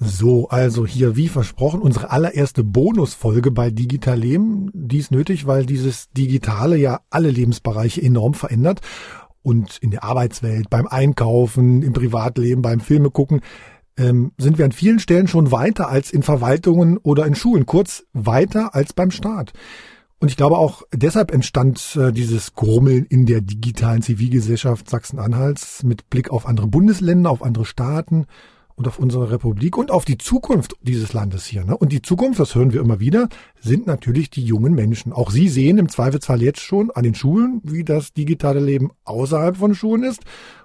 So, also hier wie versprochen unsere allererste Bonusfolge bei Digital Leben. Dies nötig, weil dieses Digitale ja alle Lebensbereiche enorm verändert und in der Arbeitswelt, beim Einkaufen, im Privatleben, beim Filme gucken, ähm, sind wir an vielen Stellen schon weiter als in Verwaltungen oder in Schulen, kurz weiter als beim Staat. Und ich glaube auch deshalb entstand äh, dieses Grummeln in der digitalen Zivilgesellschaft Sachsen-Anhalts mit Blick auf andere Bundesländer, auf andere Staaten und auf unsere Republik und auf die Zukunft dieses Landes hier. Ne? Und die Zukunft, das hören wir immer wieder, sind natürlich die jungen Menschen. Auch sie sehen im Zweifelsfall jetzt schon an den Schulen, wie das digitale Leben außerhalb von Schulen ist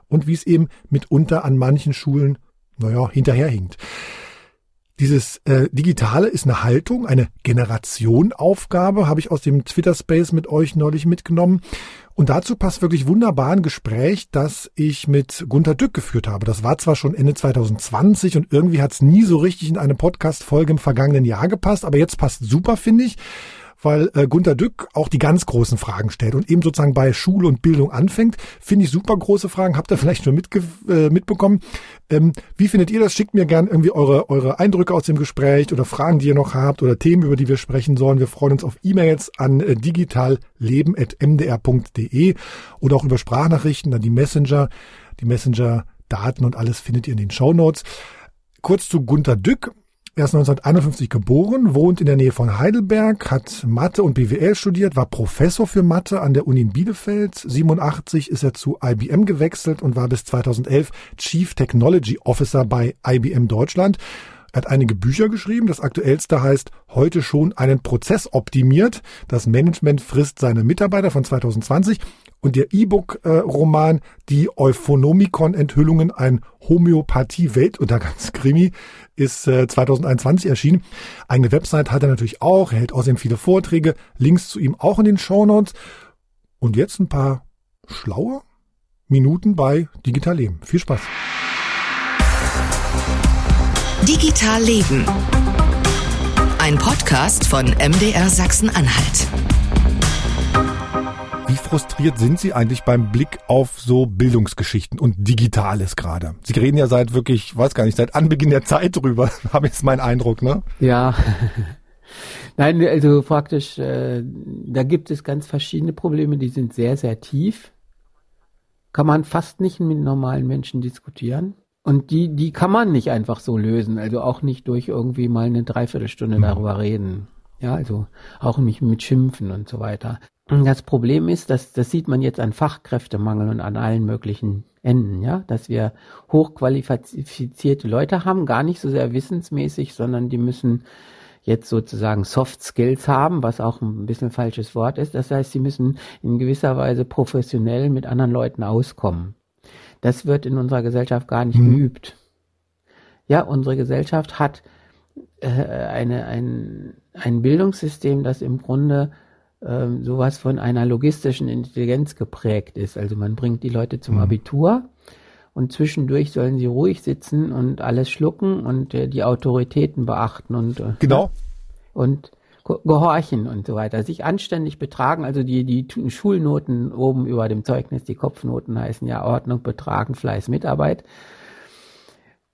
und wie es eben mitunter an manchen Schulen, naja, hinterherhinkt. Dieses äh, Digitale ist eine Haltung, eine Generationaufgabe, habe ich aus dem Twitter-Space mit euch neulich mitgenommen. Und dazu passt wirklich wunderbar ein Gespräch, das ich mit Gunter Dück geführt habe. Das war zwar schon Ende 2020 und irgendwie hat es nie so richtig in eine Podcast-Folge im vergangenen Jahr gepasst, aber jetzt passt super, finde ich weil äh, Gunter Dück auch die ganz großen Fragen stellt und eben sozusagen bei Schule und Bildung anfängt. Finde ich super große Fragen, habt ihr vielleicht schon mitge äh, mitbekommen. Ähm, wie findet ihr das? Schickt mir gern irgendwie eure, eure Eindrücke aus dem Gespräch oder Fragen, die ihr noch habt oder Themen, über die wir sprechen sollen. Wir freuen uns auf E-Mails an äh, digitalleben.mdr.de oder auch über Sprachnachrichten an die Messenger. Die Messenger-Daten und alles findet ihr in den Show Notes. Kurz zu Gunter Dück. Er ist 1951 geboren, wohnt in der Nähe von Heidelberg, hat Mathe und BWL studiert, war Professor für Mathe an der Uni in Bielefeld. 87 ist er zu IBM gewechselt und war bis 2011 Chief Technology Officer bei IBM Deutschland. Er hat einige Bücher geschrieben. Das aktuellste heißt Heute schon einen Prozess optimiert. Das Management frisst seine Mitarbeiter von 2020. Und der E-Book-Roman Die Euphonomikon-Enthüllungen, ein Homöopathie-Weltuntergangskrimi, ist äh, 2021 erschienen. Eigene Website hat er natürlich auch. Er hält außerdem viele Vorträge. Links zu ihm auch in den Shownotes. Und jetzt ein paar schlaue Minuten bei Digital Leben. Viel Spaß. Digital Leben. Ein Podcast von MDR Sachsen-Anhalt. Wie frustriert sind Sie eigentlich beim Blick auf so Bildungsgeschichten und Digitales gerade? Sie reden ja seit wirklich, weiß gar nicht, seit Anbeginn der Zeit drüber, habe ich jetzt meinen Eindruck, ne? Ja. Nein, also praktisch, äh, da gibt es ganz verschiedene Probleme, die sind sehr, sehr tief. Kann man fast nicht mit normalen Menschen diskutieren. Und die, die kann man nicht einfach so lösen. Also auch nicht durch irgendwie mal eine Dreiviertelstunde mhm. darüber reden. Ja, also auch nicht mit Schimpfen und so weiter. Das Problem ist, dass das sieht man jetzt an Fachkräftemangel und an allen möglichen Enden, ja, dass wir hochqualifizierte Leute haben, gar nicht so sehr wissensmäßig, sondern die müssen jetzt sozusagen Soft Skills haben, was auch ein bisschen falsches Wort ist. Das heißt, sie müssen in gewisser Weise professionell mit anderen Leuten auskommen. Das wird in unserer Gesellschaft gar nicht mhm. geübt. Ja, unsere Gesellschaft hat äh, eine, ein, ein Bildungssystem, das im Grunde äh, sowas von einer logistischen Intelligenz geprägt ist. Also man bringt die Leute zum mhm. Abitur und zwischendurch sollen sie ruhig sitzen und alles schlucken und äh, die Autoritäten beachten und äh, genau und gehorchen und so weiter, sich anständig betragen, also die, die Schulnoten oben über dem Zeugnis, die Kopfnoten heißen ja Ordnung, Betragen, Fleiß, Mitarbeit.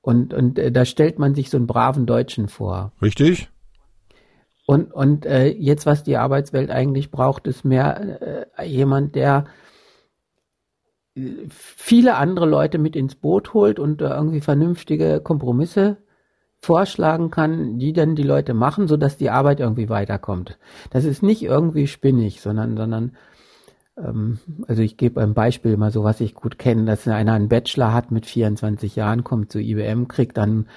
Und, und äh, da stellt man sich so einen braven Deutschen vor. Richtig. Und, und äh, jetzt, was die Arbeitswelt eigentlich braucht, ist mehr äh, jemand, der äh, viele andere Leute mit ins Boot holt und äh, irgendwie vernünftige Kompromisse vorschlagen kann, die dann die Leute machen, so dass die Arbeit irgendwie weiterkommt. Das ist nicht irgendwie spinnig, sondern, sondern also ich gebe ein Beispiel mal so, was ich gut kenne, dass einer einen Bachelor hat mit 24 Jahren, kommt zu IBM, kriegt dann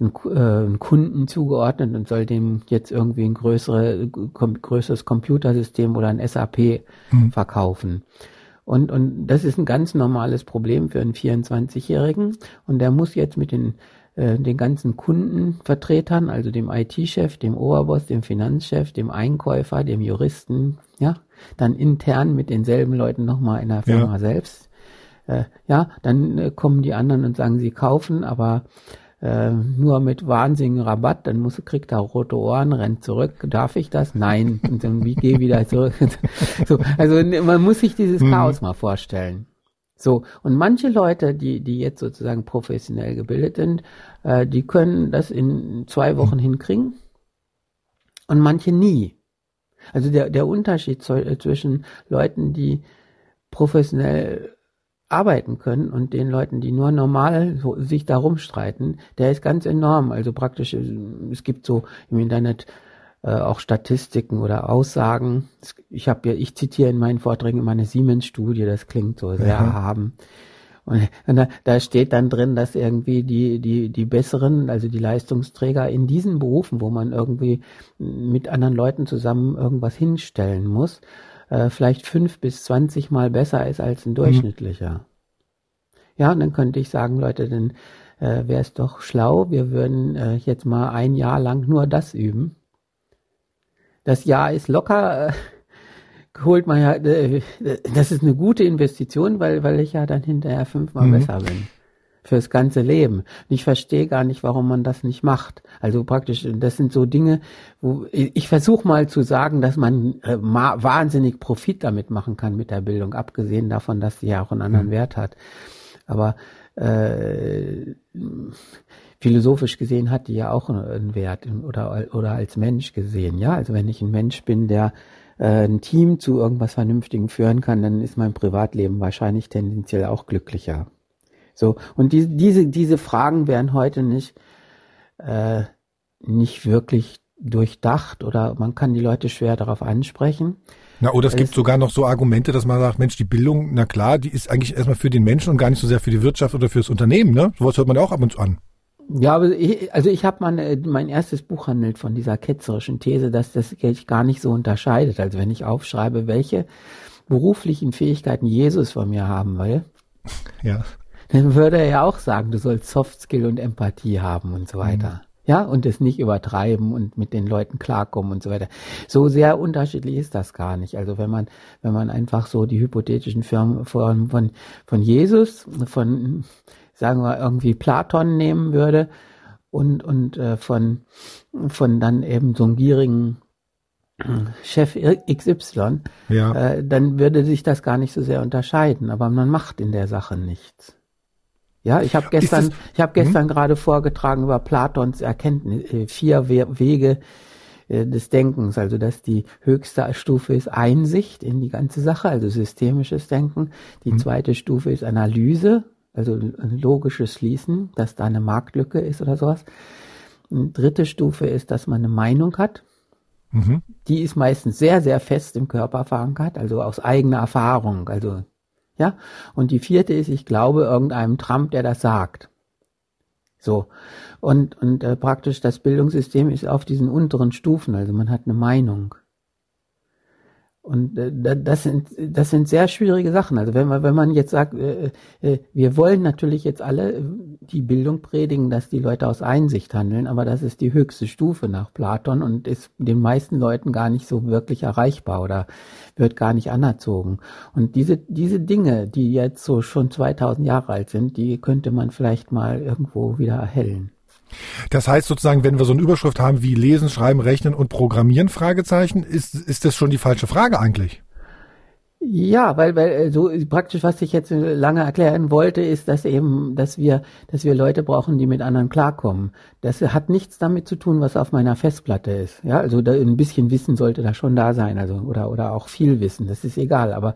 einen, äh, einen Kunden zugeordnet und soll dem jetzt irgendwie ein größere, kom größeres Computersystem oder ein SAP mhm. verkaufen. Und, und das ist ein ganz normales Problem für einen 24-Jährigen. Und der muss jetzt mit den den ganzen Kundenvertretern, also dem IT-Chef, dem Oberboss, dem Finanzchef, dem Einkäufer, dem Juristen, ja, dann intern mit denselben Leuten nochmal in der Firma ja. selbst. Äh, ja, dann äh, kommen die anderen und sagen, sie kaufen, aber äh, nur mit wahnsinnigen Rabatt, dann muss, kriegt er rote Ohren, rennt zurück. Darf ich das? Nein. Und dann wie geh wieder zurück. so, also man muss sich dieses mhm. Chaos mal vorstellen. So, und manche Leute, die, die jetzt sozusagen professionell gebildet sind, äh, die können das in zwei Wochen hinkriegen und manche nie. Also der, der Unterschied äh, zwischen Leuten, die professionell arbeiten können und den Leuten, die nur normal so, sich darum streiten, der ist ganz enorm. Also praktisch, es gibt so im Internet äh, auch Statistiken oder Aussagen. Ich habe ja, ich zitiere in meinen Vorträgen immer eine Siemens-Studie, das klingt so sehr ja. haben. Und da, da steht dann drin, dass irgendwie die, die, die besseren, also die Leistungsträger in diesen Berufen, wo man irgendwie mit anderen Leuten zusammen irgendwas hinstellen muss, äh, vielleicht fünf bis zwanzig Mal besser ist als ein mhm. durchschnittlicher. Mhm. Ja, und dann könnte ich sagen, Leute, dann äh, wäre es doch schlau, wir würden äh, jetzt mal ein Jahr lang nur das üben. Das Jahr ist locker, äh, holt man ja, äh, das ist eine gute Investition, weil, weil ich ja dann hinterher fünfmal mhm. besser bin. Fürs ganze Leben. Und ich verstehe gar nicht, warum man das nicht macht. Also praktisch, das sind so Dinge, wo ich, ich versuche mal zu sagen, dass man äh, wahnsinnig Profit damit machen kann mit der Bildung, abgesehen davon, dass sie ja auch einen anderen mhm. Wert hat. Aber äh, philosophisch gesehen hat die ja auch einen Wert oder, oder als Mensch gesehen. Ja, also wenn ich ein Mensch bin, der äh, ein Team zu irgendwas Vernünftigem führen kann, dann ist mein Privatleben wahrscheinlich tendenziell auch glücklicher. So, und die, diese, diese Fragen werden heute nicht, äh, nicht wirklich durchdacht oder man kann die Leute schwer darauf ansprechen. Na, oder es, es gibt sogar noch so Argumente, dass man sagt, Mensch, die Bildung, na klar, die ist eigentlich erstmal für den Menschen und gar nicht so sehr für die Wirtschaft oder fürs Unternehmen, ne? Sowas hört man ja auch ab und zu an. Ja, aber ich, also ich habe mein, mein erstes Buch handelt von dieser ketzerischen These, dass das sich gar nicht so unterscheidet. Also wenn ich aufschreibe, welche beruflichen Fähigkeiten Jesus von mir haben will, ja. dann würde er ja auch sagen, du sollst Soft Skill und Empathie haben und so weiter. Mhm. Ja, und es nicht übertreiben und mit den Leuten klarkommen und so weiter. So sehr unterschiedlich ist das gar nicht. Also wenn man, wenn man einfach so die hypothetischen Firmen von, von, von Jesus, von, sagen wir, irgendwie Platon nehmen würde und, und äh, von, von dann eben so einem gierigen Chef XY, ja. äh, dann würde sich das gar nicht so sehr unterscheiden. Aber man macht in der Sache nichts. Ja, ich habe gestern, das, ich habe gestern hm? gerade vorgetragen über Platons Erkenntnis, äh, vier We Wege äh, des Denkens, also dass die höchste Stufe ist Einsicht in die ganze Sache, also systemisches Denken. Die hm. zweite Stufe ist Analyse, also logisches Schließen, dass da eine Marktlücke ist oder sowas. Eine dritte Stufe ist, dass man eine Meinung hat. Mhm. Die ist meistens sehr, sehr fest im Körper verankert, also aus eigener Erfahrung. Also ja? Und die vierte ist, ich glaube irgendeinem Trump, der das sagt. So. Und, und äh, praktisch das Bildungssystem ist auf diesen unteren Stufen, also man hat eine Meinung. Und äh, das sind das sind sehr schwierige Sachen. Also wenn man wenn man jetzt sagt, äh, äh, wir wollen natürlich jetzt alle die Bildung predigen, dass die Leute aus Einsicht handeln, aber das ist die höchste Stufe nach Platon und ist den meisten Leuten gar nicht so wirklich erreichbar oder wird gar nicht anerzogen. Und diese diese Dinge, die jetzt so schon 2000 Jahre alt sind, die könnte man vielleicht mal irgendwo wieder erhellen. Das heißt sozusagen, wenn wir so eine Überschrift haben wie Lesen, Schreiben, Rechnen und Programmieren, Fragezeichen, ist, ist das schon die falsche Frage eigentlich? Ja, weil, weil äh, so praktisch, was ich jetzt lange erklären wollte, ist, dass eben, dass wir, dass wir Leute brauchen, die mit anderen klarkommen. Das hat nichts damit zu tun, was auf meiner Festplatte ist. Ja, also da, ein bisschen Wissen sollte da schon da sein, also oder oder auch viel Wissen. Das ist egal. Aber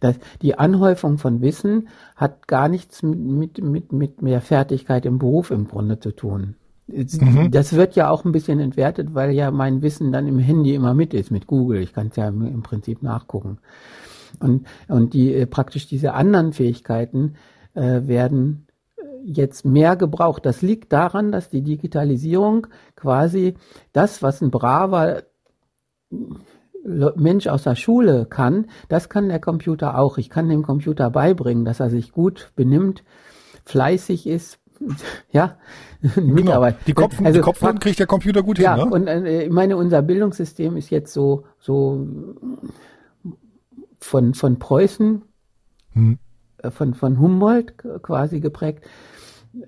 das, die Anhäufung von Wissen hat gar nichts mit mit mit mehr Fertigkeit im Beruf im Grunde zu tun. Mhm. Das wird ja auch ein bisschen entwertet, weil ja mein Wissen dann im Handy immer mit ist, mit Google. Ich kann es ja im, im Prinzip nachgucken. Und, und die äh, praktisch diese anderen Fähigkeiten äh, werden äh, jetzt mehr gebraucht. Das liegt daran, dass die Digitalisierung quasi das, was ein braver Mensch aus der Schule kann, das kann der Computer auch. Ich kann dem Computer beibringen, dass er sich gut benimmt, fleißig ist, ja, Mitarbeit. Genau. Die, Kopf, also, die Kopfnoten kriegt der Computer gut ja, hin. Ja, ne? und äh, ich meine, unser Bildungssystem ist jetzt so, so von, von Preußen, hm. Äh, von, von Humboldt quasi geprägt,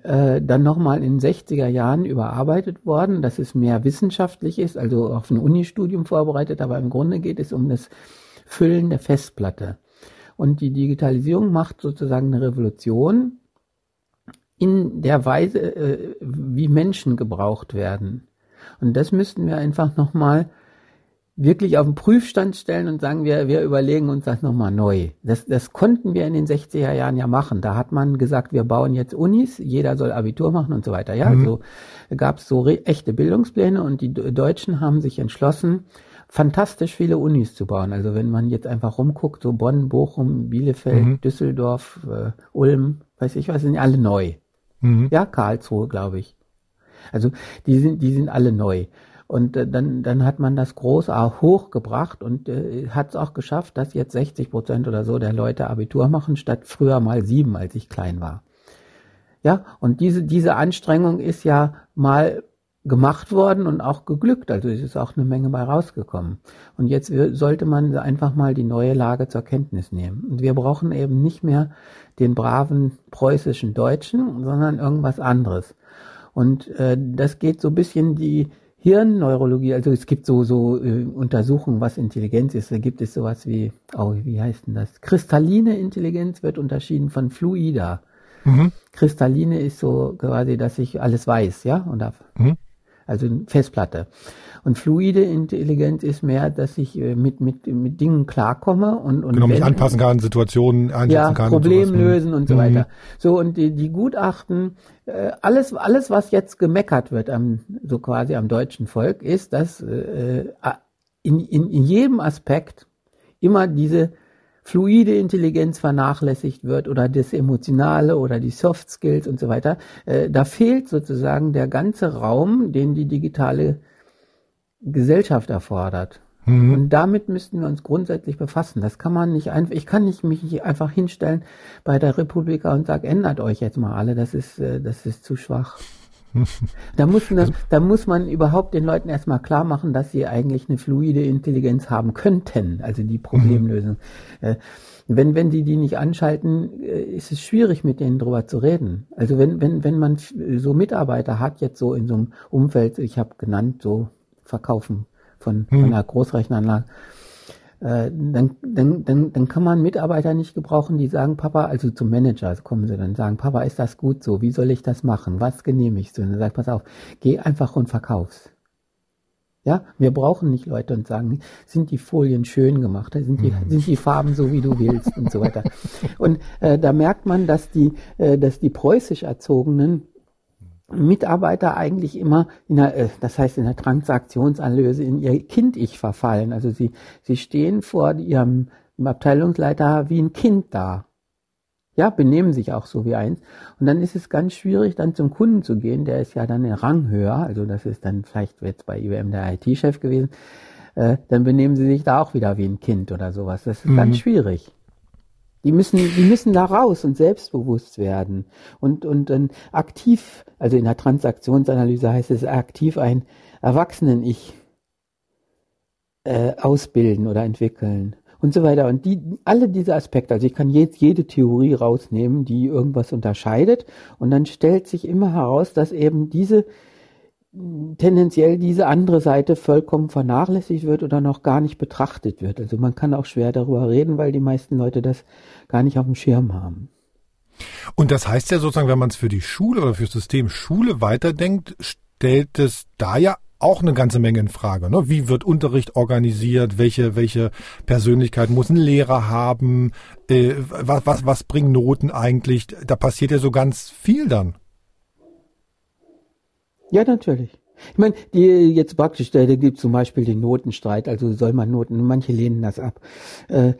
äh, dann nochmal in den 60er Jahren überarbeitet worden, dass es mehr wissenschaftlich ist, also auf ein Unistudium vorbereitet, aber im Grunde geht es um das Füllen der Festplatte. Und die Digitalisierung macht sozusagen eine Revolution in der Weise, äh, wie Menschen gebraucht werden. Und das müssten wir einfach nochmal wirklich auf den Prüfstand stellen und sagen, wir, wir überlegen uns das nochmal neu. Das, das konnten wir in den 60er Jahren ja machen. Da hat man gesagt, wir bauen jetzt Unis, jeder soll Abitur machen und so weiter. Ja, mhm. so gab es so echte Bildungspläne und die Deutschen haben sich entschlossen, fantastisch viele Unis zu bauen. Also wenn man jetzt einfach rumguckt, so Bonn, Bochum, Bielefeld, mhm. Düsseldorf, äh, Ulm, weiß ich was, sind alle neu. Mhm. Ja, Karlsruhe, glaube ich. Also die sind, die sind alle neu. Und äh, dann, dann hat man das groß auch hochgebracht und äh, hat es auch geschafft, dass jetzt 60 Prozent oder so der Leute Abitur machen, statt früher mal sieben, als ich klein war. Ja, und diese, diese Anstrengung ist ja mal gemacht worden und auch geglückt. Also es ist auch eine Menge bei rausgekommen. Und jetzt sollte man einfach mal die neue Lage zur Kenntnis nehmen. Und wir brauchen eben nicht mehr den braven preußischen Deutschen, sondern irgendwas anderes. Und äh, das geht so bisschen die Hirnneurologie, also es gibt so, so äh, Untersuchungen, was Intelligenz ist. Da gibt es sowas wie, oh, wie heißt denn das? Kristalline Intelligenz wird unterschieden von fluider. Mhm. Kristalline ist so quasi, dass ich alles weiß, ja, und da, mhm also Festplatte. Und fluide Intelligenz ist mehr, dass ich äh, mit, mit, mit Dingen klarkomme und, und genau, mich anpassen kann, Situationen einschätzen ja, kann. Problem und lösen und so mhm. weiter. So, und die, die Gutachten, äh, alles, alles, was jetzt gemeckert wird am, so quasi am deutschen Volk, ist, dass äh, in, in, in jedem Aspekt immer diese fluide Intelligenz vernachlässigt wird oder das Emotionale oder die Soft Skills und so weiter. Äh, da fehlt sozusagen der ganze Raum, den die digitale Gesellschaft erfordert. Mhm. Und damit müssten wir uns grundsätzlich befassen. Das kann man nicht einfach, ich kann nicht mich nicht einfach hinstellen bei der Republika und sagen, ändert euch jetzt mal alle, das ist, äh, das ist zu schwach. Da muss, das, da muss man überhaupt den Leuten erstmal klar machen, dass sie eigentlich eine fluide Intelligenz haben könnten, also die Problemlösung. Mhm. Wenn, wenn die die nicht anschalten, äh, ist es schwierig, mit denen drüber zu reden. Also wenn, wenn, wenn man so Mitarbeiter hat, jetzt so in so einem Umfeld, ich habe genannt, so Verkaufen von, von mhm. einer Großrechenanlage, äh, dann, dann, dann, dann kann man Mitarbeiter nicht gebrauchen, die sagen, Papa, also zum Manager kommen sie dann sagen, Papa, ist das gut so? Wie soll ich das machen? Was genehmigst du? Und dann sagt, pass auf, geh einfach und verkauf's. Ja, wir brauchen nicht Leute und sagen, sind die Folien schön gemacht, sind die, mhm. sind die Farben so, wie du willst und so weiter. Und äh, da merkt man, dass die, äh, dass die preußisch erzogenen Mitarbeiter eigentlich immer in der, äh, das heißt in der Transaktionsanalyse in ihr Kind-Ich verfallen. Also sie, sie stehen vor ihrem Abteilungsleiter wie ein Kind da. Ja, benehmen sich auch so wie eins. Und dann ist es ganz schwierig, dann zum Kunden zu gehen. Der ist ja dann in Rang höher. Also das ist dann vielleicht jetzt bei IBM der IT-Chef gewesen. Äh, dann benehmen sie sich da auch wieder wie ein Kind oder sowas. Das ist mhm. ganz schwierig. Die müssen, die müssen da raus und selbstbewusst werden und, und dann aktiv, also in der Transaktionsanalyse heißt es aktiv ein Erwachsenen-Ich äh, ausbilden oder entwickeln und so weiter. Und die, alle diese Aspekte, also ich kann jetzt jede Theorie rausnehmen, die irgendwas unterscheidet und dann stellt sich immer heraus, dass eben diese tendenziell diese andere Seite vollkommen vernachlässigt wird oder noch gar nicht betrachtet wird. Also man kann auch schwer darüber reden, weil die meisten Leute das gar nicht auf dem Schirm haben. Und das heißt ja sozusagen, wenn man es für die Schule oder für das System Schule weiterdenkt, stellt es da ja auch eine ganze Menge in Frage. Ne? Wie wird Unterricht organisiert? Welche, welche Persönlichkeit muss ein Lehrer haben? Äh, was, was, was bringen Noten eigentlich? Da passiert ja so ganz viel dann. Ja, natürlich. Ich meine, die jetzt praktisch, da, gibt zum Beispiel den Notenstreit, also soll man Noten, manche lehnen das ab. Äh,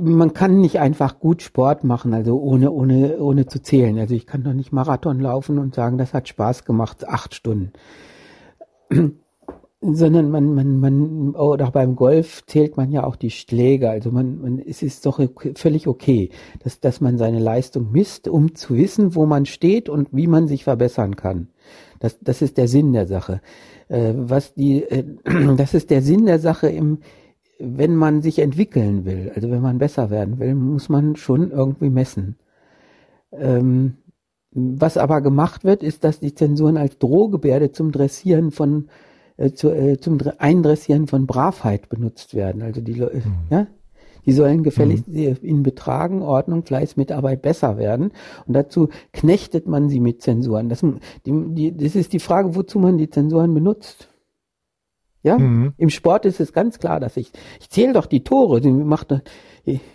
man kann nicht einfach gut Sport machen, also ohne, ohne, ohne zu zählen. Also ich kann doch nicht Marathon laufen und sagen, das hat Spaß gemacht, acht Stunden. Sondern man, man, man, oder beim Golf zählt man ja auch die Schläge. Also man, man, es ist doch völlig okay, dass, dass man seine Leistung misst, um zu wissen, wo man steht und wie man sich verbessern kann. Das, das ist der Sinn der Sache. Äh, was die, äh, das ist der Sinn der Sache im, wenn man sich entwickeln will, also wenn man besser werden will, muss man schon irgendwie messen. Ähm, was aber gemacht wird, ist, dass die Zensuren als Drohgebärde zum Dressieren von, äh, zu, äh, zum Eindressieren von Bravheit benutzt werden. Also die, mhm. ja, Die sollen gefälligst mhm. in Betragen, Ordnung, Fleiß, Mitarbeit besser werden. Und dazu knechtet man sie mit Zensuren. Das, die, die, das ist die Frage, wozu man die Zensuren benutzt. Ja, mhm. im Sport ist es ganz klar, dass ich, ich zähle doch die Tore. Sie macht,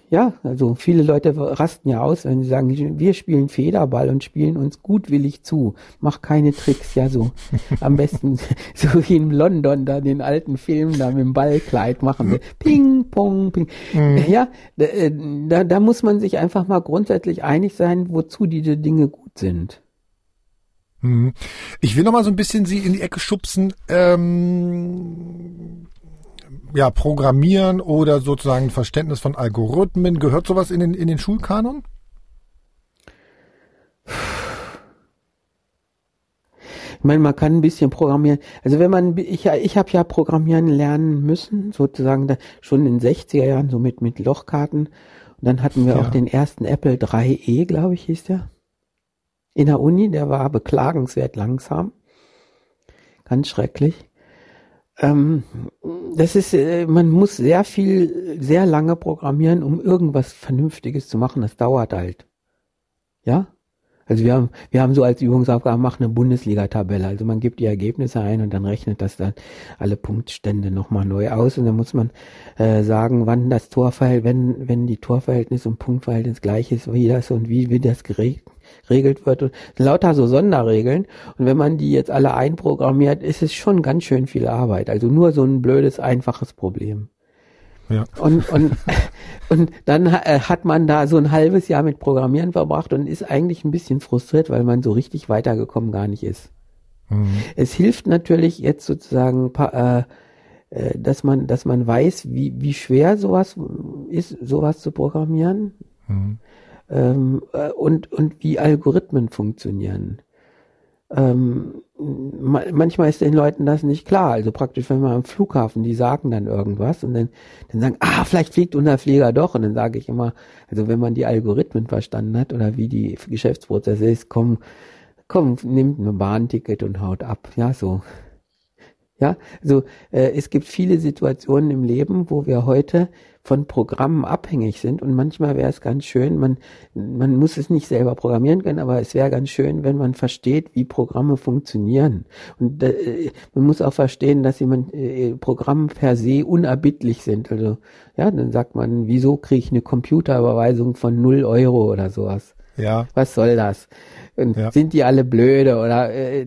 ja, also viele Leute rasten ja aus, wenn sie sagen, wir spielen Federball und spielen uns gutwillig zu. Mach keine Tricks, ja, so. Am besten, so wie in London, da den alten Film da mit dem Ballkleid machen. Ping, pong, ping. Mhm. Ja, äh, da, da muss man sich einfach mal grundsätzlich einig sein, wozu diese Dinge gut sind. Mhm. Ich will noch mal so ein bisschen Sie in die Ecke schubsen. Ähm, ja, Programmieren oder sozusagen Verständnis von Algorithmen. Gehört sowas in den, in den Schulkanon? Ich meine, man kann ein bisschen programmieren. Also wenn man, ich, ich habe ja programmieren lernen müssen, sozusagen da, schon in den 60er Jahren, so mit, mit Lochkarten. Und dann hatten wir ja. auch den ersten Apple 3e, glaube ich, hieß der in der Uni, der war beklagenswert langsam. Ganz schrecklich. Ähm, das ist, äh, man muss sehr viel, sehr lange programmieren, um irgendwas Vernünftiges zu machen. Das dauert halt. Ja? Also wir haben, wir haben so als Übungsaufgabe macht eine Bundesliga-Tabelle. Also man gibt die Ergebnisse ein und dann rechnet das dann alle Punktstände nochmal neu aus und dann muss man äh, sagen, wann das Torverhältnis, wenn, wenn die Torverhältnis und Punktverhältnis gleich ist, wie das und wie, wie das geregelt wird und lauter so Sonderregeln. Und wenn man die jetzt alle einprogrammiert, ist es schon ganz schön viel Arbeit. Also nur so ein blödes, einfaches Problem. Ja. Und, und, und dann äh, hat man da so ein halbes Jahr mit Programmieren verbracht und ist eigentlich ein bisschen frustriert, weil man so richtig weitergekommen gar nicht ist. Mhm. Es hilft natürlich jetzt sozusagen, äh, äh, dass man, dass man weiß, wie, wie schwer sowas ist, sowas zu programmieren. Mhm. Ähm, äh, und, und wie Algorithmen funktionieren ähm, manchmal ist den Leuten das nicht klar. Also praktisch, wenn man am Flughafen, die sagen dann irgendwas und dann, dann sagen, ah, vielleicht fliegt unser Flieger doch. Und dann sage ich immer, also wenn man die Algorithmen verstanden hat oder wie die Geschäftsprozesse ist, komm, komm, nimmt ein Bahnticket und haut ab. Ja, so. Ja, also äh, es gibt viele Situationen im Leben, wo wir heute von Programmen abhängig sind und manchmal wäre es ganz schön, man, man muss es nicht selber programmieren können, aber es wäre ganz schön, wenn man versteht, wie Programme funktionieren. Und äh, man muss auch verstehen, dass jemand äh, Programme per se unerbittlich sind. Also ja, dann sagt man, wieso kriege ich eine Computerüberweisung von null Euro oder sowas? Ja. Was soll das? Und ja. sind die alle blöde oder äh,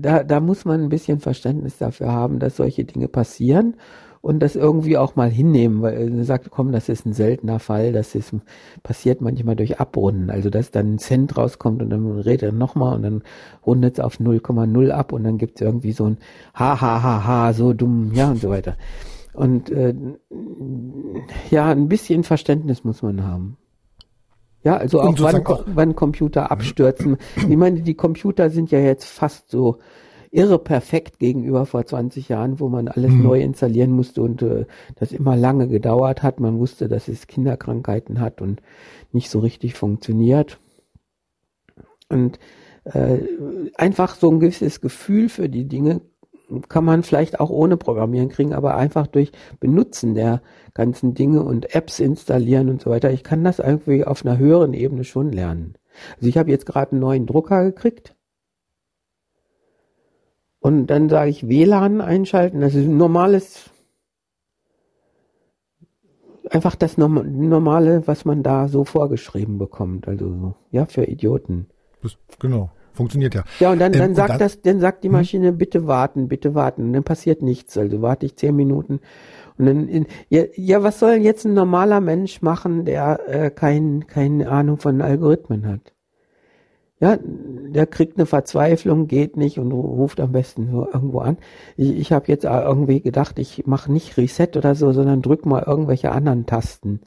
da, da muss man ein bisschen Verständnis dafür haben, dass solche Dinge passieren und das irgendwie auch mal hinnehmen, weil er sagt, komm, das ist ein seltener Fall, das ist passiert manchmal durch Abrunden, also dass dann ein Cent rauskommt und dann redet er nochmal und dann rundet es auf 0,0 ab und dann gibt es irgendwie so ein ha ha ha ha so dumm, ja und so weiter. Und äh, ja, ein bisschen Verständnis muss man haben. Ja, also auch wann, wann Computer abstürzen. Ich meine, die Computer sind ja jetzt fast so irre perfekt gegenüber vor 20 Jahren, wo man alles mhm. neu installieren musste und äh, das immer lange gedauert hat. Man wusste, dass es Kinderkrankheiten hat und nicht so richtig funktioniert. Und äh, einfach so ein gewisses Gefühl für die Dinge kann man vielleicht auch ohne Programmieren kriegen, aber einfach durch Benutzen der ganzen Dinge und Apps installieren und so weiter. Ich kann das irgendwie auf einer höheren Ebene schon lernen. Also ich habe jetzt gerade einen neuen Drucker gekriegt und dann sage ich WLAN einschalten. Das ist ein normales, einfach das normale, was man da so vorgeschrieben bekommt. Also ja, für Idioten. Das, genau. Funktioniert ja. Ja, und dann, dann ähm, sagt dann, das, dann sagt die hm? Maschine, hm? bitte warten, bitte warten. Und dann passiert nichts. Also warte ich zehn Minuten. Und dann, in, ja, ja, was soll jetzt ein normaler Mensch machen, der äh, kein, keine Ahnung von Algorithmen hat? Ja, der kriegt eine Verzweiflung, geht nicht und ruft am besten nur irgendwo an. Ich, ich habe jetzt irgendwie gedacht, ich mache nicht Reset oder so, sondern drück mal irgendwelche anderen Tasten.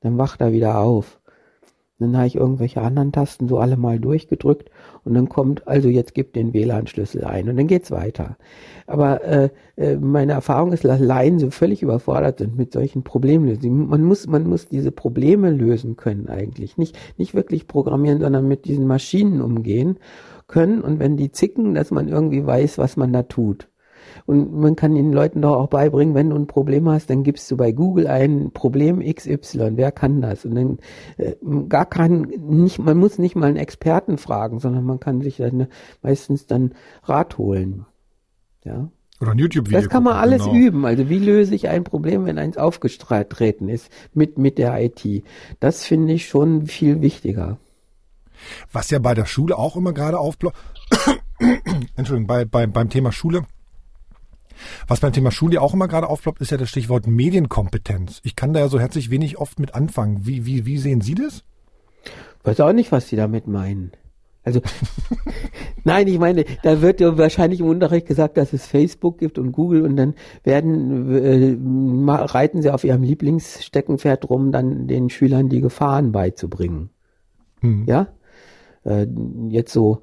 Dann wacht er wieder auf. Dann habe ich irgendwelche anderen Tasten so alle mal durchgedrückt und dann kommt, also jetzt gib den WLAN-Schlüssel ein und dann geht's weiter. Aber äh, äh, meine Erfahrung ist, dass Laien so völlig überfordert sind mit solchen Problemlösungen. Man muss, man muss diese Probleme lösen können eigentlich. Nicht, nicht wirklich programmieren, sondern mit diesen Maschinen umgehen können und wenn die zicken, dass man irgendwie weiß, was man da tut. Und man kann den Leuten doch auch beibringen, wenn du ein Problem hast, dann gibst du bei Google ein Problem XY. Wer kann das? Und dann äh, gar kein, nicht, man muss nicht mal einen Experten fragen, sondern man kann sich dann meistens dann Rat holen. Ja. Oder ein YouTube-Video. Das kann man alles genau. üben. Also wie löse ich ein Problem, wenn eins aufgetreten ist mit, mit der IT? Das finde ich schon viel wichtiger. Was ja bei der Schule auch immer gerade aufploppt, Entschuldigung, bei, bei, beim Thema Schule, was beim Thema Schule auch immer gerade aufploppt, ist ja das Stichwort Medienkompetenz. Ich kann da ja so herzlich wenig oft mit anfangen. Wie, wie, wie sehen Sie das? Weiß auch nicht, was Sie damit meinen. Also, nein, ich meine, da wird ja wahrscheinlich im Unterricht gesagt, dass es Facebook gibt und Google und dann werden, äh, reiten sie auf ihrem Lieblingssteckenpferd rum, dann den Schülern die Gefahren beizubringen. Hm. Ja? Äh, jetzt so,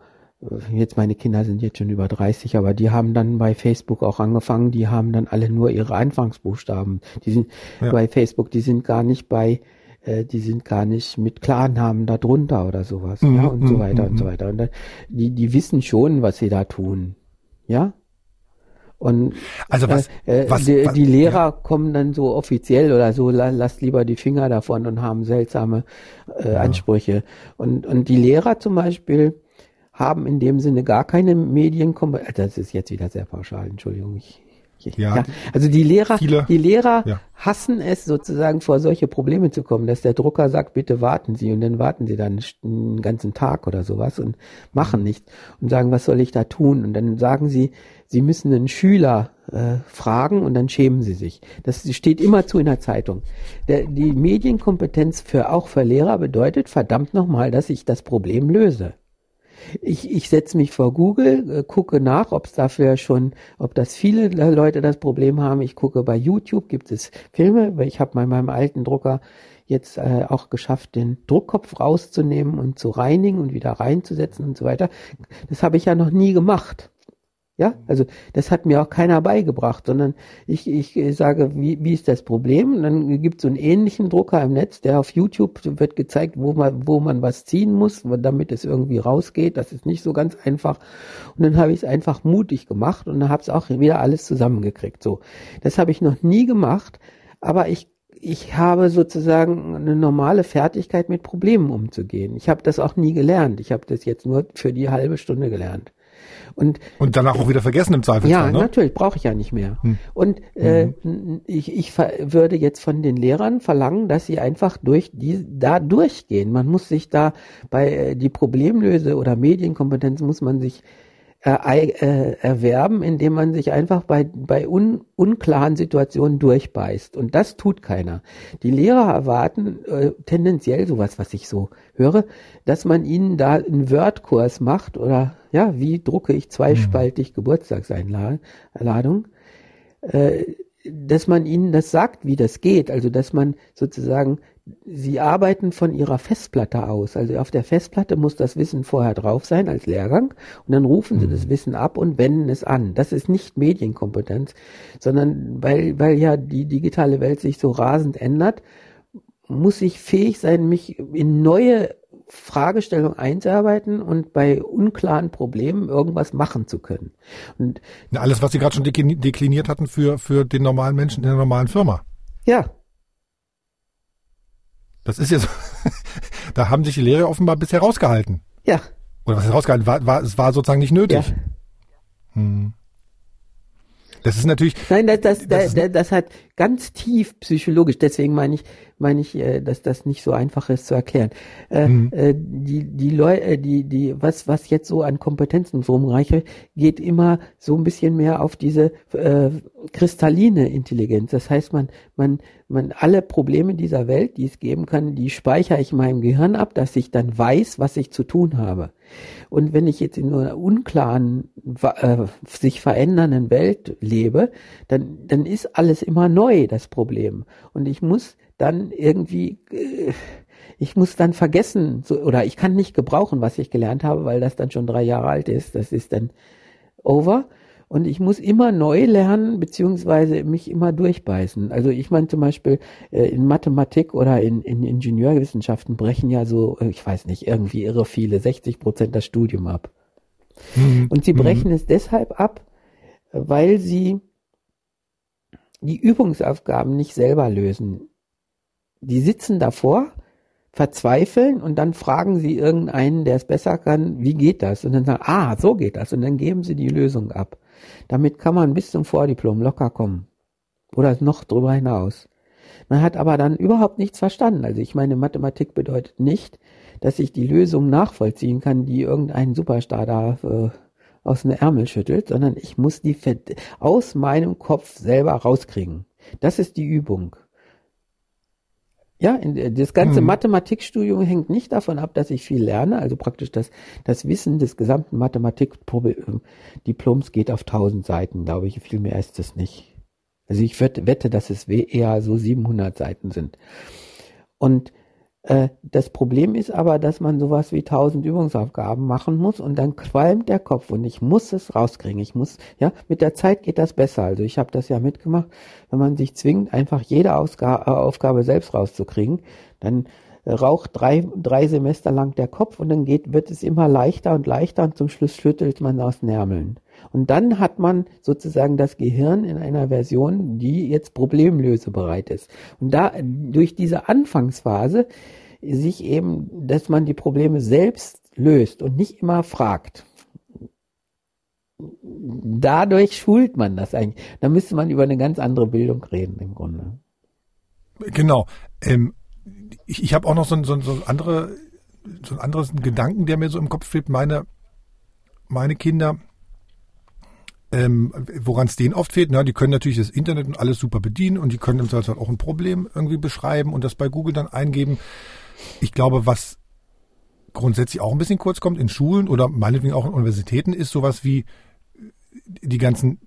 jetzt meine Kinder sind jetzt schon über 30, aber die haben dann bei Facebook auch angefangen, die haben dann alle nur ihre Anfangsbuchstaben. Die sind ja. bei Facebook, die sind gar nicht bei äh, die sind gar nicht mit Klarnamen da drunter oder sowas, mhm, ja, und so mhm, weiter und so mhm. weiter. Und dann, die, die wissen schon, was sie da tun. Ja? Und also was, äh, was, die, was, die Lehrer ja. kommen dann so offiziell oder so, lasst lieber die Finger davon und haben seltsame äh, ja. Ansprüche. Und, und die Lehrer zum Beispiel haben in dem Sinne gar keine Medienkompetenz. Das ist jetzt wieder sehr pauschal, Entschuldigung, ich ja, ja. Also die Lehrer, viele, die Lehrer ja. hassen es sozusagen vor solche Probleme zu kommen, dass der Drucker sagt, bitte warten Sie und dann warten Sie dann einen ganzen Tag oder sowas und machen mhm. nichts und sagen, was soll ich da tun? Und dann sagen sie, Sie müssen einen Schüler äh, fragen und dann schämen sie sich. Das steht immer zu in der Zeitung. Der, die Medienkompetenz für auch für Lehrer bedeutet verdammt nochmal, dass ich das Problem löse. Ich, ich setze mich vor Google, äh, gucke nach, ob es dafür schon, ob das viele Leute das Problem haben. Ich gucke bei YouTube, gibt es Filme, weil ich habe bei meinem alten Drucker jetzt äh, auch geschafft, den Druckkopf rauszunehmen und zu reinigen und wieder reinzusetzen und so weiter. Das habe ich ja noch nie gemacht. Ja, also das hat mir auch keiner beigebracht, sondern ich, ich sage, wie, wie ist das Problem? Und dann gibt es so einen ähnlichen Drucker im Netz, der auf YouTube wird gezeigt, wo man, wo man was ziehen muss, damit es irgendwie rausgeht. Das ist nicht so ganz einfach. Und dann habe ich es einfach mutig gemacht und dann habe es auch wieder alles zusammengekriegt. So, das habe ich noch nie gemacht, aber ich ich habe sozusagen eine normale Fertigkeit mit Problemen umzugehen. Ich habe das auch nie gelernt. Ich habe das jetzt nur für die halbe Stunde gelernt. Und, und danach auch wieder vergessen im Zweifelsfall. Ja, ne? natürlich, brauche ich ja nicht mehr. Hm. Und äh, mhm. ich, ich würde jetzt von den Lehrern verlangen, dass sie einfach durch die da durchgehen. Man muss sich da bei äh, die Problemlöse oder Medienkompetenz muss man sich erwerben, indem man sich einfach bei, bei un, unklaren Situationen durchbeißt. Und das tut keiner. Die Lehrer erwarten äh, tendenziell sowas, was ich so höre, dass man ihnen da einen Wordkurs macht oder ja, wie drucke ich zweispaltig mhm. Geburtstagseinladung. Äh, dass man ihnen das sagt, wie das geht, also dass man sozusagen Sie arbeiten von Ihrer Festplatte aus. Also auf der Festplatte muss das Wissen vorher drauf sein als Lehrgang und dann rufen Sie das mhm. Wissen ab und wenden es an. Das ist nicht Medienkompetenz, sondern weil, weil ja die digitale Welt sich so rasend ändert, muss ich fähig sein, mich in neue Fragestellungen einzuarbeiten und bei unklaren Problemen irgendwas machen zu können. Und alles, was Sie gerade schon dekliniert hatten für, für den normalen Menschen in der normalen Firma. Ja, das ist ja so, da haben sich die Lehrer offenbar bisher rausgehalten. Ja. Oder was ist rausgehalten? War, war, es war sozusagen nicht nötig. Ja. Hm. Das ist natürlich. Nein, das, das, das, das, das hat ganz tief psychologisch. Deswegen meine ich, meine ich, äh, dass das nicht so einfach ist zu erklären. Äh, mhm. Äh, die, die Leute, die, die, was, was jetzt so an Kompetenzen so umreiche, geht immer so ein bisschen mehr auf diese äh, kristalline Intelligenz. Das heißt, man, man, man, alle Probleme dieser Welt, die es geben kann, die speichere ich in meinem Gehirn ab, dass ich dann weiß, was ich zu tun habe. Und wenn ich jetzt in einer unklaren, äh, sich verändernden Welt lebe, dann, dann ist alles immer neu, das Problem. Und ich muss dann irgendwie, äh, ich muss dann vergessen, so, oder ich kann nicht gebrauchen, was ich gelernt habe, weil das dann schon drei Jahre alt ist. Das ist dann over. Und ich muss immer neu lernen, beziehungsweise mich immer durchbeißen. Also ich meine zum Beispiel äh, in Mathematik oder in, in Ingenieurwissenschaften brechen ja so, äh, ich weiß nicht, irgendwie irre viele, 60 Prozent das Studium ab. Mhm. Und sie brechen mhm. es deshalb ab, weil sie die Übungsaufgaben nicht selber lösen. Die sitzen davor, verzweifeln und dann fragen sie irgendeinen, der es besser kann, wie geht das? Und dann sagen, ah, so geht das. Und dann geben sie die Lösung ab. Damit kann man bis zum Vordiplom locker kommen. Oder noch drüber hinaus. Man hat aber dann überhaupt nichts verstanden. Also ich meine, Mathematik bedeutet nicht, dass ich die Lösung nachvollziehen kann, die irgendein Superstar da äh, aus dem Ärmel schüttelt, sondern ich muss die aus meinem Kopf selber rauskriegen. Das ist die Übung. Ja, das ganze hm. Mathematikstudium hängt nicht davon ab, dass ich viel lerne. Also praktisch das, das Wissen des gesamten Mathematikdiploms geht auf 1000 Seiten, glaube ich. Viel mehr ist es nicht. Also ich wette, dass es eher so 700 Seiten sind. Und äh, das Problem ist aber, dass man sowas wie 1000 Übungsaufgaben machen muss und dann qualmt der Kopf und ich muss es rauskriegen. Ich muss, ja, mit der Zeit geht das besser. Also ich habe das ja mitgemacht, wenn man sich zwingt, einfach jede Ausga äh, Aufgabe selbst rauszukriegen, dann äh, raucht drei, drei Semester lang der Kopf und dann geht, wird es immer leichter und leichter und zum Schluss schüttelt man aus den Ärmeln. Und dann hat man sozusagen das Gehirn in einer Version, die jetzt problemlösebereit ist. Und da durch diese Anfangsphase sich eben, dass man die Probleme selbst löst und nicht immer fragt. Dadurch schult man das eigentlich. Da müsste man über eine ganz andere Bildung reden im Grunde. Genau. Ähm, ich ich habe auch noch so, so, so andere so ein anderes Gedanken, der mir so im Kopf fehlt. Meine meine Kinder ähm, Woran es denen oft fehlt, na, die können natürlich das Internet und alles super bedienen und die können im Zweifelsfall auch ein Problem irgendwie beschreiben und das bei Google dann eingeben. Ich glaube, was grundsätzlich auch ein bisschen kurz kommt in Schulen oder meinetwegen auch in Universitäten, ist sowas wie die ganzen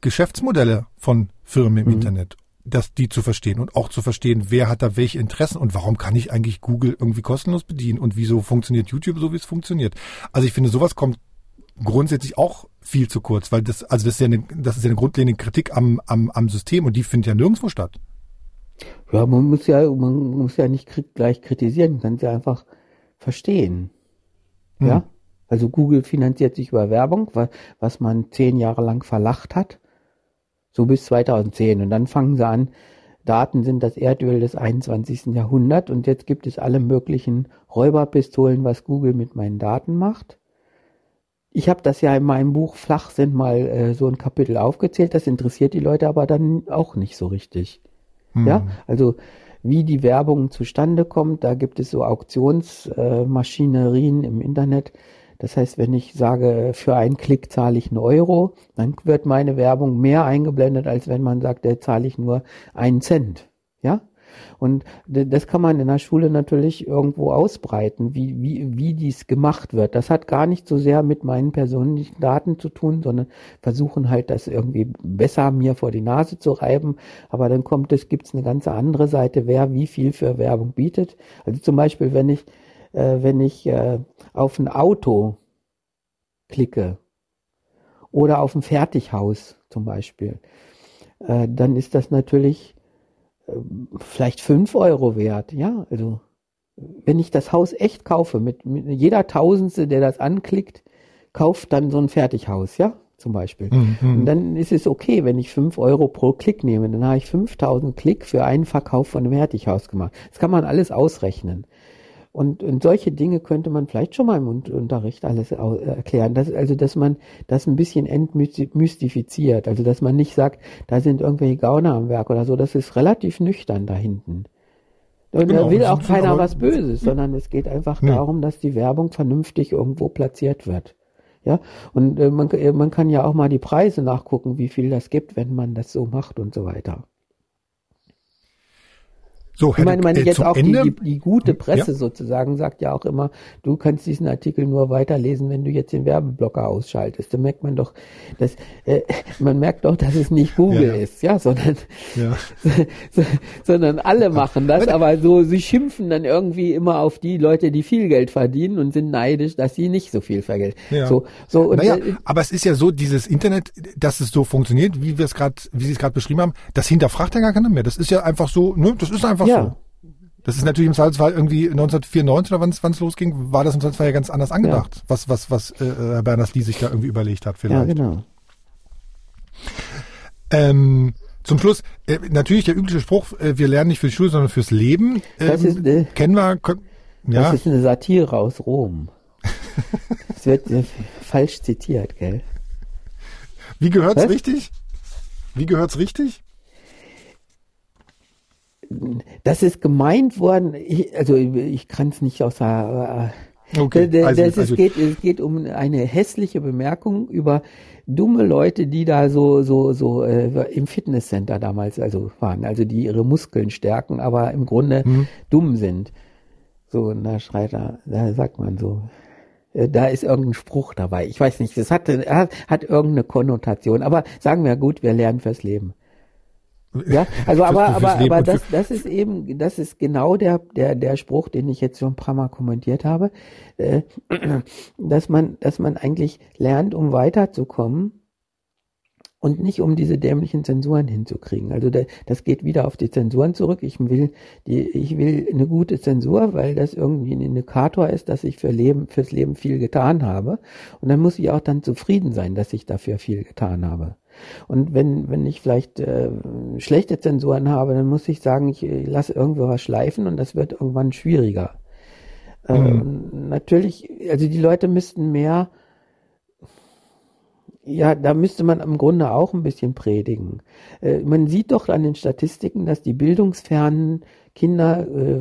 Geschäftsmodelle von Firmen im mhm. Internet das die zu verstehen und auch zu verstehen, wer hat da welche Interessen und warum kann ich eigentlich Google irgendwie kostenlos bedienen und wieso funktioniert YouTube so, wie es funktioniert. Also ich finde, sowas kommt grundsätzlich auch viel zu kurz, weil das, also das ist ja eine, das ist ja eine grundlegende Kritik am, am, am System und die findet ja nirgendwo statt. Ja, man muss ja, man muss ja nicht gleich kritisieren, man kann ja einfach verstehen. Hm. Ja? Also Google finanziert sich über Werbung, was man zehn Jahre lang verlacht hat. So bis 2010. Und dann fangen sie an, Daten sind das Erdöl des 21. Jahrhunderts und jetzt gibt es alle möglichen Räuberpistolen, was Google mit meinen Daten macht. Ich habe das ja in meinem Buch Flach sind mal äh, so ein Kapitel aufgezählt. Das interessiert die Leute aber dann auch nicht so richtig. Hm. Ja, also wie die Werbung zustande kommt, da gibt es so Auktionsmaschinerien äh, im Internet. Das heißt, wenn ich sage, für einen Klick zahle ich einen Euro, dann wird meine Werbung mehr eingeblendet, als wenn man sagt, der zahle ich nur einen Cent. Ja? Und das kann man in der Schule natürlich irgendwo ausbreiten, wie, wie, wie dies gemacht wird. Das hat gar nicht so sehr mit meinen persönlichen Daten zu tun, sondern versuchen halt, das irgendwie besser mir vor die Nase zu reiben. Aber dann kommt es, gibt's eine ganze andere Seite, wer wie viel für Werbung bietet. Also zum Beispiel, wenn ich, äh, wenn ich äh, auf ein Auto klicke oder auf ein Fertighaus zum Beispiel, äh, dann ist das natürlich vielleicht fünf Euro wert. Ja, also wenn ich das Haus echt kaufe, mit, mit jeder Tausendste, der das anklickt, kauft dann so ein Fertighaus, ja, zum Beispiel. Mhm. Und dann ist es okay, wenn ich fünf Euro pro Klick nehme, dann habe ich 5000 Klick für einen Verkauf von einem Fertighaus gemacht. Das kann man alles ausrechnen. Und, und solche Dinge könnte man vielleicht schon mal im Unterricht alles erklären. Das, also, dass man das ein bisschen entmystifiziert. Also, dass man nicht sagt, da sind irgendwelche Gauner am Werk oder so. Das ist relativ nüchtern da hinten. Und genau, da will auch keiner was Böses, sondern es geht einfach nee. darum, dass die Werbung vernünftig irgendwo platziert wird. Ja, und äh, man, äh, man kann ja auch mal die Preise nachgucken, wie viel das gibt, wenn man das so macht und so weiter. So, ich meine, meine äh, jetzt auch die, die, die, gute Presse ja. sozusagen sagt ja auch immer, du kannst diesen Artikel nur weiterlesen, wenn du jetzt den Werbeblocker ausschaltest. Da merkt man doch, dass äh, man merkt doch, dass es nicht Google ja. ist, ja, sondern ja. sondern alle machen das, aber so sie schimpfen dann irgendwie immer auf die Leute, die viel Geld verdienen und sind neidisch, dass sie nicht so viel vergelten. Ja. So, so und naja, äh, aber es ist ja so, dieses Internet, dass es so funktioniert, wie wir es gerade, wie Sie es gerade beschrieben haben, das hinterfragt ja gar keiner mehr. Das ist ja einfach so, ne, das ist einfach einfach ja. so. Das ist natürlich im Zweifelsfall irgendwie 1994 oder wann es losging, war das im Zweifelsfall ja ganz anders angedacht, ja. was, was, was äh, Herr Berners-Lee sich da irgendwie überlegt hat vielleicht. Ja, genau. Ähm, zum Schluss, äh, natürlich der übliche Spruch, äh, wir lernen nicht für die Schule, sondern fürs Leben. Ähm, Das ist, äh, kennen wir. kon- Ja, Das ist eine Satire aus Rom. Es wird äh, falsch zitiert, gell? wie gehört's Was? richtig? Wie gehört's richtig? Das ist gemeint worden, ich, also ich kann es nicht außer. Äh, Okay, das, also- das, also- es, geht, es geht um eine hässliche Bemerkung über dumme Leute, die da so so so äh, im Fitnesscenter damals also waren, also die ihre Muskeln stärken, aber im Grunde Mhm. dumm sind. So, und da schreit er, da sagt man so, äh, da ist irgendein Spruch dabei. Ich weiß nicht, das hat, hat, hat irgendeine Konnotation. Aber sagen wir gut, wir lernen fürs Leben. Ja, also aber, aber, aber das, das ist eben, das ist genau der, der, der Spruch, den ich jetzt schon ein paar Mal kommentiert habe, äh, dass man, dass man eigentlich lernt, um weiterzukommen und nicht um diese dämlichen Zensuren hinzukriegen. Also da, das geht wieder auf die Zensuren zurück. Ich will die, ich will eine gute Zensur, weil das irgendwie ein Indikator ist, dass ich für Leben, fürs Leben viel getan habe. Und dann muss ich auch dann zufrieden sein, dass ich dafür viel getan habe. Und wenn, wenn ich vielleicht äh, schlechte Zensuren habe, dann muss ich sagen, ich lasse irgendwo was schleifen und das wird irgendwann schwieriger. Ähm, natürlich, also die Leute müssten mehr, ja, da müsste man im Grunde auch ein bisschen predigen. Äh, man sieht doch an den Statistiken, dass die bildungsfernen Kinder äh,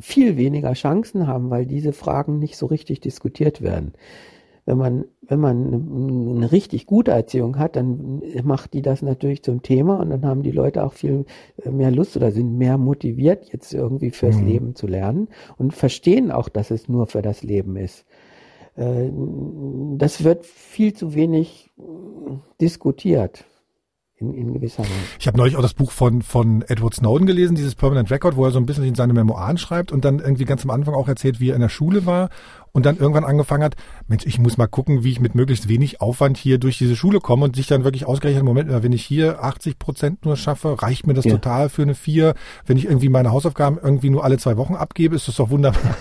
viel weniger Chancen haben, weil diese Fragen nicht so richtig diskutiert werden wenn man, wenn man eine, eine richtig gute Erziehung hat, dann macht die das natürlich zum Thema und dann haben die Leute auch viel mehr Lust oder sind mehr motiviert, jetzt irgendwie fürs Mhm. Leben zu lernen und verstehen auch, dass es nur für das Leben ist. Äh, Das wird viel zu wenig äh, diskutiert. In, in gewisser Weise. Ich habe neulich auch das Buch von, von Edward Snowden gelesen, dieses Permanent Record, wo er so ein bisschen in seine Memoiren schreibt und dann irgendwie ganz am Anfang auch erzählt, wie er in der Schule war und dann irgendwann angefangen hat, Mensch, ich muss mal gucken, wie ich mit möglichst wenig Aufwand hier durch diese Schule komme und sich dann wirklich ausgerechnet, Moment, wenn ich hier 80 Prozent nur schaffe, reicht mir das Ja. total für eine vier. Wenn ich irgendwie meine Hausaufgaben irgendwie nur alle zwei Wochen abgebe, ist das doch wunderbar.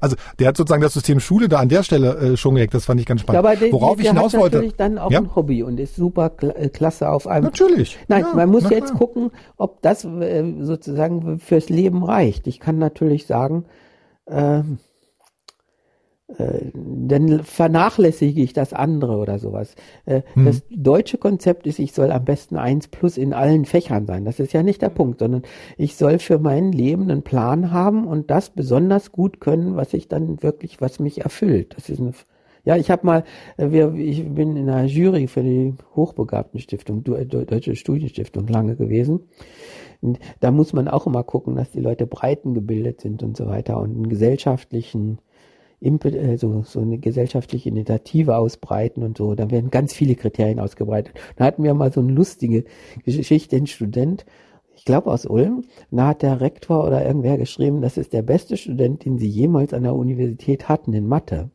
Also der hat sozusagen das System Schule da an der Stelle äh, schon gehackt, das fand ich ganz spannend. Ja, aber der, Worauf der ich hinaus hat wollte. natürlich dann auch Ja? ein Hobby und ist super äh, klasse auf einem. Natürlich. Nein, Ja, man muss jetzt klar. gucken, ob das äh, sozusagen fürs Leben reicht. Ich kann natürlich sagen, ähm, äh, dann vernachlässige ich das andere oder sowas. Äh, Hm. Das deutsche Konzept ist, ich soll am besten eins plus in allen Fächern sein. Das ist ja nicht der Punkt, sondern ich soll für mein Leben einen Plan haben und das besonders gut können, was ich dann wirklich, was mich erfüllt. Das ist eine, ja, ich habe mal, äh, wir, ich bin in einer Jury für die Hochbegabtenstiftung, Deutsche Studienstiftung lange gewesen. Und da muss man auch immer gucken, dass die Leute breiten gebildet sind und so weiter und einen gesellschaftlichen äh, so, so eine gesellschaftliche Initiative ausbreiten und so. Da werden ganz viele Kriterien ausgebreitet. Da hatten wir mal so eine lustige Geschichte, ein Student, ich glaube aus Ulm, da hat der Rektor oder irgendwer geschrieben, das ist der beste Student, den sie jemals an der Universität hatten in Mathe.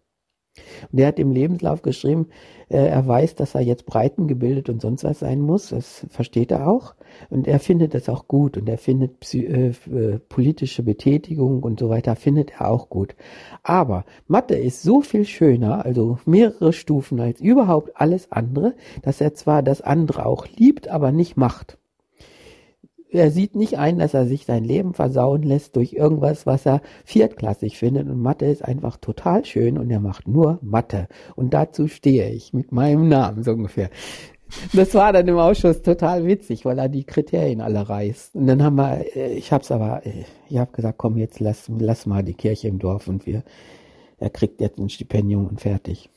Und der hat im Lebenslauf geschrieben, äh, er weiß, dass er jetzt breiten gebildet und sonst was sein muss. Das versteht er auch. Und er findet das auch gut. Und er findet äh, äh, politische Betätigung und so weiter, findet er auch gut. Aber Mathe ist so viel schöner, also mehrere Stufen als überhaupt alles andere, dass er zwar das andere auch liebt, aber nicht macht er sieht nicht ein, dass er sich sein Leben versauen lässt durch irgendwas, was er viertklassig findet. Und Mathe ist einfach total schön und er macht nur Mathe. Und dazu stehe ich mit meinem Namen so ungefähr. Das war dann im Ausschuss total witzig, weil er die Kriterien alle reißt. Und dann haben wir, äh, ich hab's aber, äh, ich habe gesagt, komm jetzt lass, lass mal die Kirche im Dorf und wir, er kriegt jetzt ein Stipendium und fertig.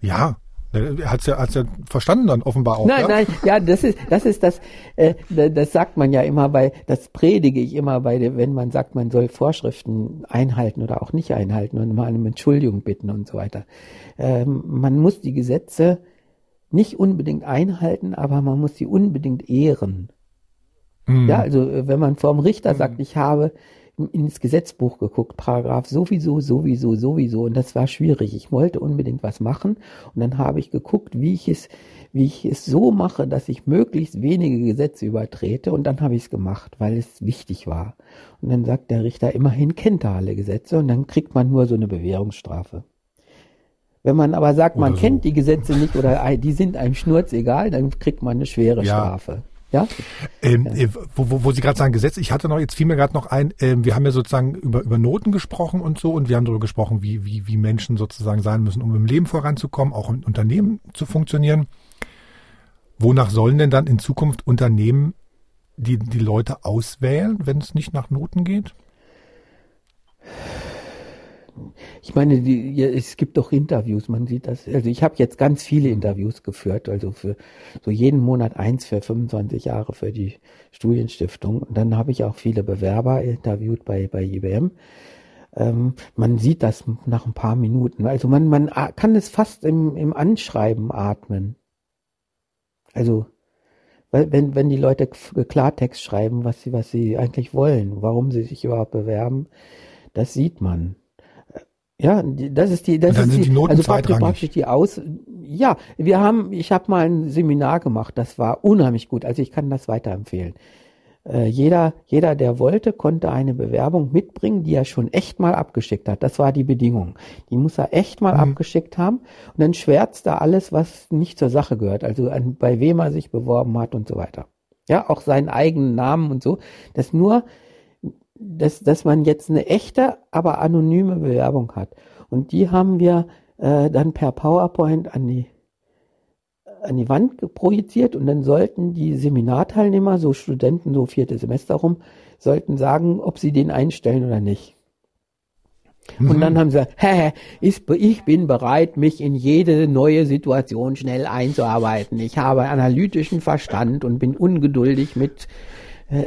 Ja, er hat's ja, hat's ja verstanden dann offenbar auch. Nein, ja? nein, ja, das ist, das ist das, äh, da- das sagt man ja immer bei, das predige ich immer bei, wenn man sagt, man soll Vorschriften einhalten oder auch nicht einhalten und mal um Entschuldigung bitten und so weiter. Ähm, man muss die Gesetze nicht unbedingt einhalten, aber man muss sie unbedingt ehren. Mhm. Ja, also äh, wenn man vorm Richter sagt, ich habe ins Gesetzbuch geguckt, Paragraph sowieso, sowieso, sowieso, und das war schwierig. Ich wollte unbedingt was machen und dann habe ich geguckt, wie ich es, wie ich es so mache, dass ich möglichst wenige Gesetze übertrete und dann habe ich es gemacht, weil es wichtig war. Und dann sagt der Richter, immerhin kennt er alle Gesetze und dann kriegt man nur so eine Bewährungsstrafe. Wenn man aber sagt, man so. kennt die Gesetze nicht oder die sind einem Schnurz egal, dann kriegt man eine schwere ja. Strafe. Ja? Ähm, ja. Äh, wo, wo, wo Sie gerade sagen Gesetz, ich hatte noch, jetzt fiel mir gerade noch ein, äh, wir haben ja sozusagen über, über Noten gesprochen und so und wir haben darüber gesprochen, wie, wie, wie Menschen sozusagen sein müssen, um im Leben voranzukommen, auch im Unternehmen zu funktionieren. Wonach sollen denn dann in Zukunft Unternehmen die, die Leute auswählen, wenn es nicht nach Noten geht? Ich meine, die, ja, es gibt doch Interviews, man sieht das. Also ich habe jetzt ganz viele Interviews geführt, also für so jeden Monat eins für 25 Jahre für die Studienstiftung. Und dann habe ich auch viele Bewerber interviewt bei, bei IBM. Ähm, man sieht das nach ein paar Minuten. Also man, man kann es fast im, im Anschreiben atmen. Also wenn, wenn die Leute Klartext schreiben, was sie, was sie eigentlich wollen, warum sie sich überhaupt bewerben, das sieht man. Ja, das ist die, das ist die, die also praktisch, praktisch die Aus. Ja, wir haben, ich habe mal ein Seminar gemacht, das war unheimlich gut. Also ich kann das weiterempfehlen. Äh, jeder, jeder, der wollte, konnte eine Bewerbung mitbringen, die er schon echt mal abgeschickt hat. Das war die Bedingung. Die muss er echt mal mhm. abgeschickt haben. Und dann schwärzt er alles, was nicht zur Sache gehört. Also an, bei wem er sich beworben hat und so weiter. Ja, auch seinen eigenen Namen und so. Das nur dass, dass man jetzt eine echte, aber anonyme Bewerbung hat. Und die haben wir äh, dann per PowerPoint an die, an die Wand projiziert und dann sollten die Seminarteilnehmer, so Studenten, so vierte Semester rum, sollten sagen, ob sie den einstellen oder nicht. Mhm. Und dann haben sie gesagt, hä, ich, bin bereit, mich in jede neue Situation schnell einzuarbeiten. Ich habe analytischen Verstand und bin ungeduldig mit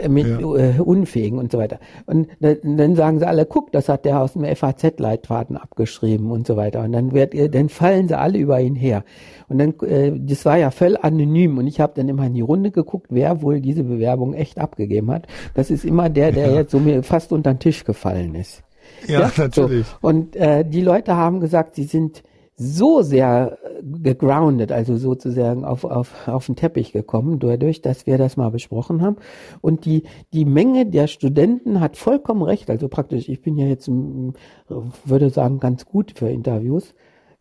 mit ja. äh, Unfähigen und so weiter. Und dann sagen sie alle, guck, das hat der aus dem FAZ-Leitfaden abgeschrieben und so weiter. Und dann wird, dann fallen sie alle über ihn her. Und dann, äh, das war ja voll anonym. Und ich habe dann immer in die Runde geguckt, wer wohl diese Bewerbung echt abgegeben hat. Das ist immer der, der ja. jetzt so mir fast unter den Tisch gefallen ist. Ja, ja? natürlich. So. Und äh, die Leute haben gesagt, sie sind so sehr gegroundet, also sozusagen auf, auf, auf den Teppich gekommen, dadurch, dass wir das mal besprochen haben. Und die, die Menge der Studenten hat vollkommen recht. Also praktisch, ich bin ja jetzt, würde sagen, ganz gut für Interviews.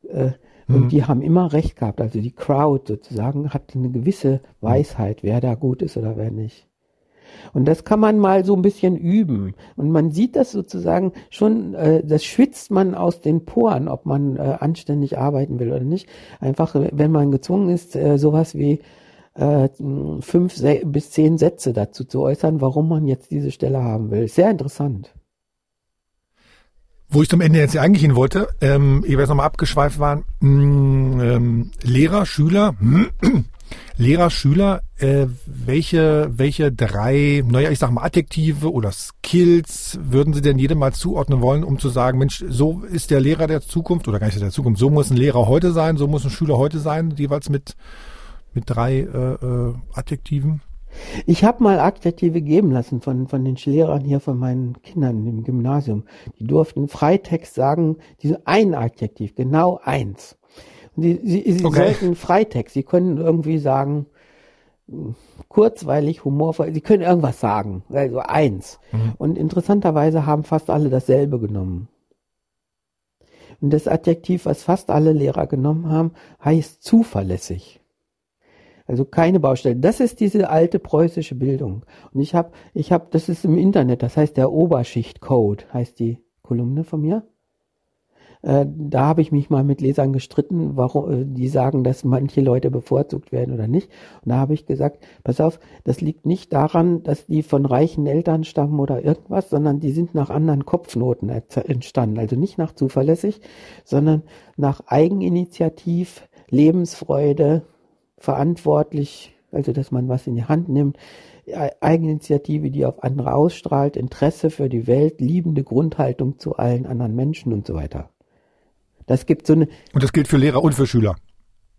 Äh, und mhm. die haben immer recht gehabt. Also die Crowd sozusagen hat eine gewisse Weisheit, wer da gut ist oder wer nicht. Und das kann man mal so ein bisschen üben. Und man sieht das sozusagen schon, äh, das schwitzt man aus den Poren, ob man äh, anständig arbeiten will oder nicht. Einfach, wenn man gezwungen ist, äh, sowas wie äh, fünf bis zehn Sätze dazu zu äußern, warum man jetzt diese Stelle haben will. Sehr interessant. Wo ich zum Ende jetzt eigentlich hin wollte, ähm, ich weiß nochmal abgeschweift waren, mh, mm, ähm, Lehrer, Schüler, Lehrer, Schüler, äh, welche, welche drei, naja, ich sag mal Adjektive oder Skills würden Sie denn jedem mal zuordnen wollen, um zu sagen, Mensch, so ist der Lehrer der Zukunft oder gar nicht der Zukunft, so muss ein Lehrer heute sein, so muss ein Schüler heute sein, jeweils mit, mit drei äh, äh, Adjektiven? Ich habe mal Adjektive geben lassen von, von den Lehrern hier, von meinen Kindern im Gymnasium. Die durften Freitext sagen, diese ein Adjektiv, genau eins. Sie, sie, sie okay. sollten Freitext, Sie können irgendwie sagen, kurzweilig, humorvoll, Sie können irgendwas sagen, also eins. Mhm. Und interessanterweise haben fast alle dasselbe genommen. Und das Adjektiv, was fast alle Lehrer genommen haben, heißt zuverlässig. Also keine Baustelle. Das ist diese alte preußische Bildung. Und ich habe, ich habe, das ist im Internet, das heißt der Oberschichtcode, heißt die Kolumne von mir. Äh, da habe ich mich mal mit Lesern gestritten, warum äh, die sagen, dass manche Leute bevorzugt werden oder nicht. Und da habe ich gesagt, pass auf, das liegt nicht daran, dass die von reichen Eltern stammen oder irgendwas, sondern die sind nach anderen Kopfnoten entstanden. Also nicht nach zuverlässig, sondern nach Eigeninitiativ, Lebensfreude, verantwortlich, also dass man was in die Hand nimmt, Eigeninitiative, die auf andere ausstrahlt, Interesse für die Welt, liebende Grundhaltung zu allen anderen Menschen und so weiter. Das gibt so eine. Und das gilt für Lehrer und für Schüler.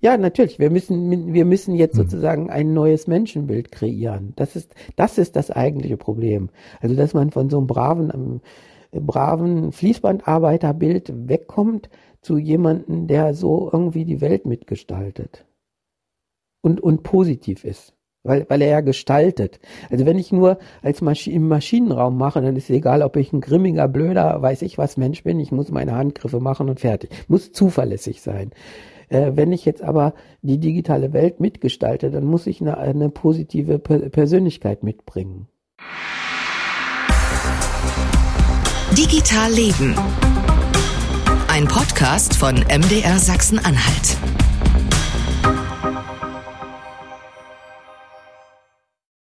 Ja, natürlich. Wir müssen, wir müssen jetzt sozusagen ein neues Menschenbild kreieren. Das ist, das ist das eigentliche Problem. Also, dass man von so einem braven, äh, braven Fließbandarbeiterbild wegkommt zu jemandem, der so irgendwie die Welt mitgestaltet. Und, und positiv ist. Weil, weil er ja gestaltet. Also wenn ich nur als Maschi im Maschinenraum mache, dann ist es egal, ob ich ein grimmiger, blöder, weiß ich was Mensch bin, ich muss meine Handgriffe machen und fertig. Muss zuverlässig sein. Äh, wenn ich jetzt aber die digitale Welt mitgestalte, dann muss ich eine, eine positive Persönlichkeit mitbringen. Digital Leben. Ein Podcast von MDR Sachsen-Anhalt.